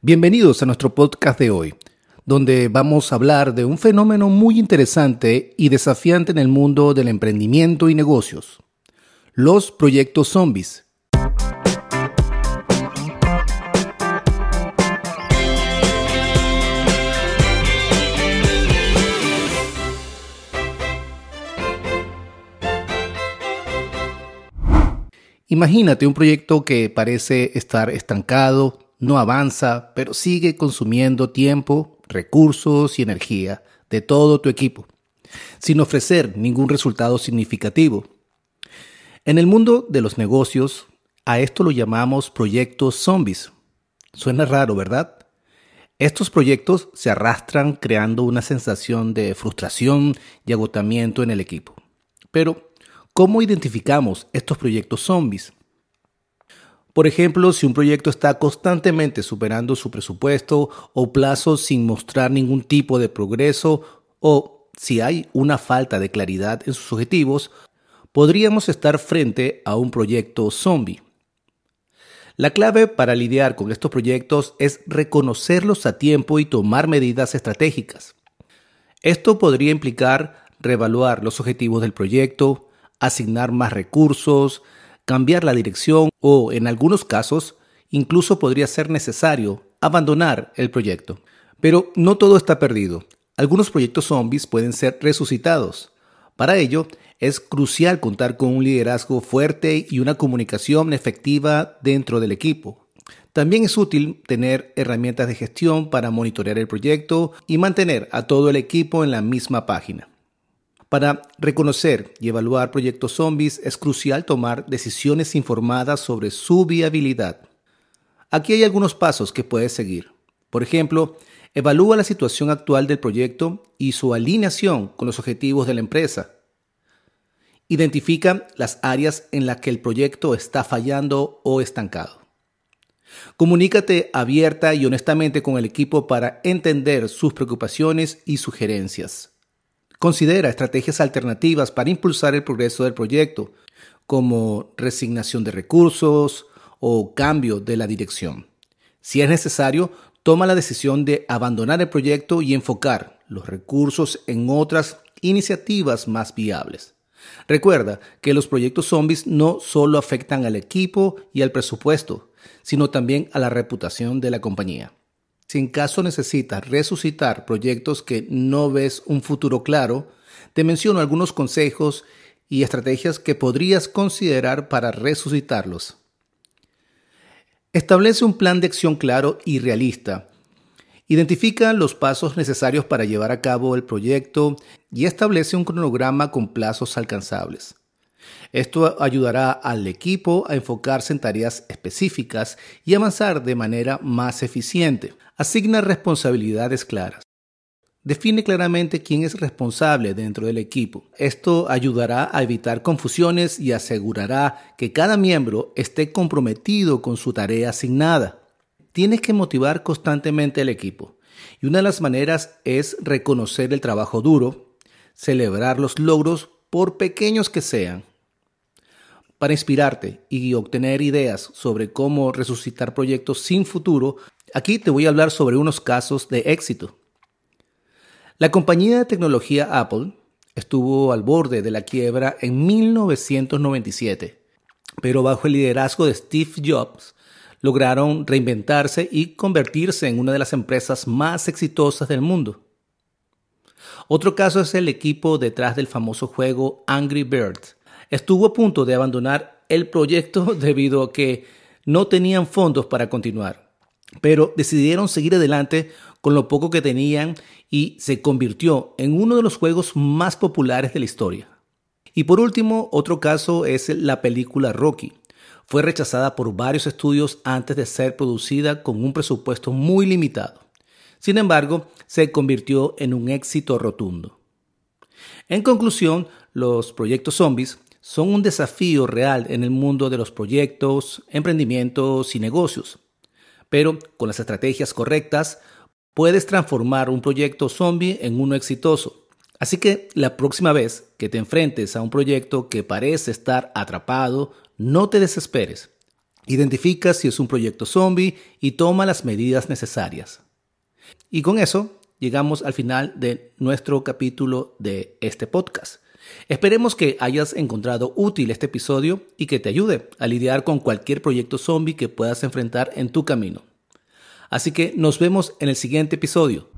Bienvenidos a nuestro podcast de hoy, donde vamos a hablar de un fenómeno muy interesante y desafiante en el mundo del emprendimiento y negocios, los proyectos zombies. Imagínate un proyecto que parece estar estancado, no avanza, pero sigue consumiendo tiempo, recursos y energía de todo tu equipo, sin ofrecer ningún resultado significativo. En el mundo de los negocios, a esto lo llamamos proyectos zombies. Suena raro, ¿verdad? Estos proyectos se arrastran creando una sensación de frustración y agotamiento en el equipo. Pero, ¿cómo identificamos estos proyectos zombies? Por ejemplo, si un proyecto está constantemente superando su presupuesto o plazo sin mostrar ningún tipo de progreso o si hay una falta de claridad en sus objetivos, podríamos estar frente a un proyecto zombie. La clave para lidiar con estos proyectos es reconocerlos a tiempo y tomar medidas estratégicas. Esto podría implicar reevaluar los objetivos del proyecto, asignar más recursos, cambiar la dirección o, en algunos casos, incluso podría ser necesario abandonar el proyecto. Pero no todo está perdido. Algunos proyectos zombies pueden ser resucitados. Para ello, es crucial contar con un liderazgo fuerte y una comunicación efectiva dentro del equipo. También es útil tener herramientas de gestión para monitorear el proyecto y mantener a todo el equipo en la misma página. Para reconocer y evaluar proyectos zombies es crucial tomar decisiones informadas sobre su viabilidad. Aquí hay algunos pasos que puedes seguir. Por ejemplo, evalúa la situación actual del proyecto y su alineación con los objetivos de la empresa. Identifica las áreas en las que el proyecto está fallando o estancado. Comunícate abierta y honestamente con el equipo para entender sus preocupaciones y sugerencias. Considera estrategias alternativas para impulsar el progreso del proyecto, como resignación de recursos o cambio de la dirección. Si es necesario, toma la decisión de abandonar el proyecto y enfocar los recursos en otras iniciativas más viables. Recuerda que los proyectos zombies no solo afectan al equipo y al presupuesto, sino también a la reputación de la compañía. Si en caso necesitas resucitar proyectos que no ves un futuro claro, te menciono algunos consejos y estrategias que podrías considerar para resucitarlos. Establece un plan de acción claro y realista. Identifica los pasos necesarios para llevar a cabo el proyecto y establece un cronograma con plazos alcanzables. Esto ayudará al equipo a enfocarse en tareas específicas y avanzar de manera más eficiente. Asigna responsabilidades claras. Define claramente quién es responsable dentro del equipo. Esto ayudará a evitar confusiones y asegurará que cada miembro esté comprometido con su tarea asignada. Tienes que motivar constantemente al equipo. Y una de las maneras es reconocer el trabajo duro, celebrar los logros por pequeños que sean. Para inspirarte y obtener ideas sobre cómo resucitar proyectos sin futuro, aquí te voy a hablar sobre unos casos de éxito. La compañía de tecnología Apple estuvo al borde de la quiebra en 1997, pero bajo el liderazgo de Steve Jobs lograron reinventarse y convertirse en una de las empresas más exitosas del mundo. Otro caso es el equipo detrás del famoso juego Angry Birds, estuvo a punto de abandonar el proyecto debido a que no tenían fondos para continuar, pero decidieron seguir adelante con lo poco que tenían y se convirtió en uno de los juegos más populares de la historia. Y por último, otro caso es la película Rocky. Fue rechazada por varios estudios antes de ser producida con un presupuesto muy limitado. Sin embargo, se convirtió en un éxito rotundo. En conclusión, los proyectos zombies son un desafío real en el mundo de los proyectos, emprendimientos y negocios. Pero con las estrategias correctas, puedes transformar un proyecto zombie en uno exitoso. Así que la próxima vez que te enfrentes a un proyecto que parece estar atrapado, no te desesperes. Identifica si es un proyecto zombie y toma las medidas necesarias. Y con eso llegamos al final de nuestro capítulo de este podcast. Esperemos que hayas encontrado útil este episodio y que te ayude a lidiar con cualquier proyecto zombie que puedas enfrentar en tu camino. Así que nos vemos en el siguiente episodio.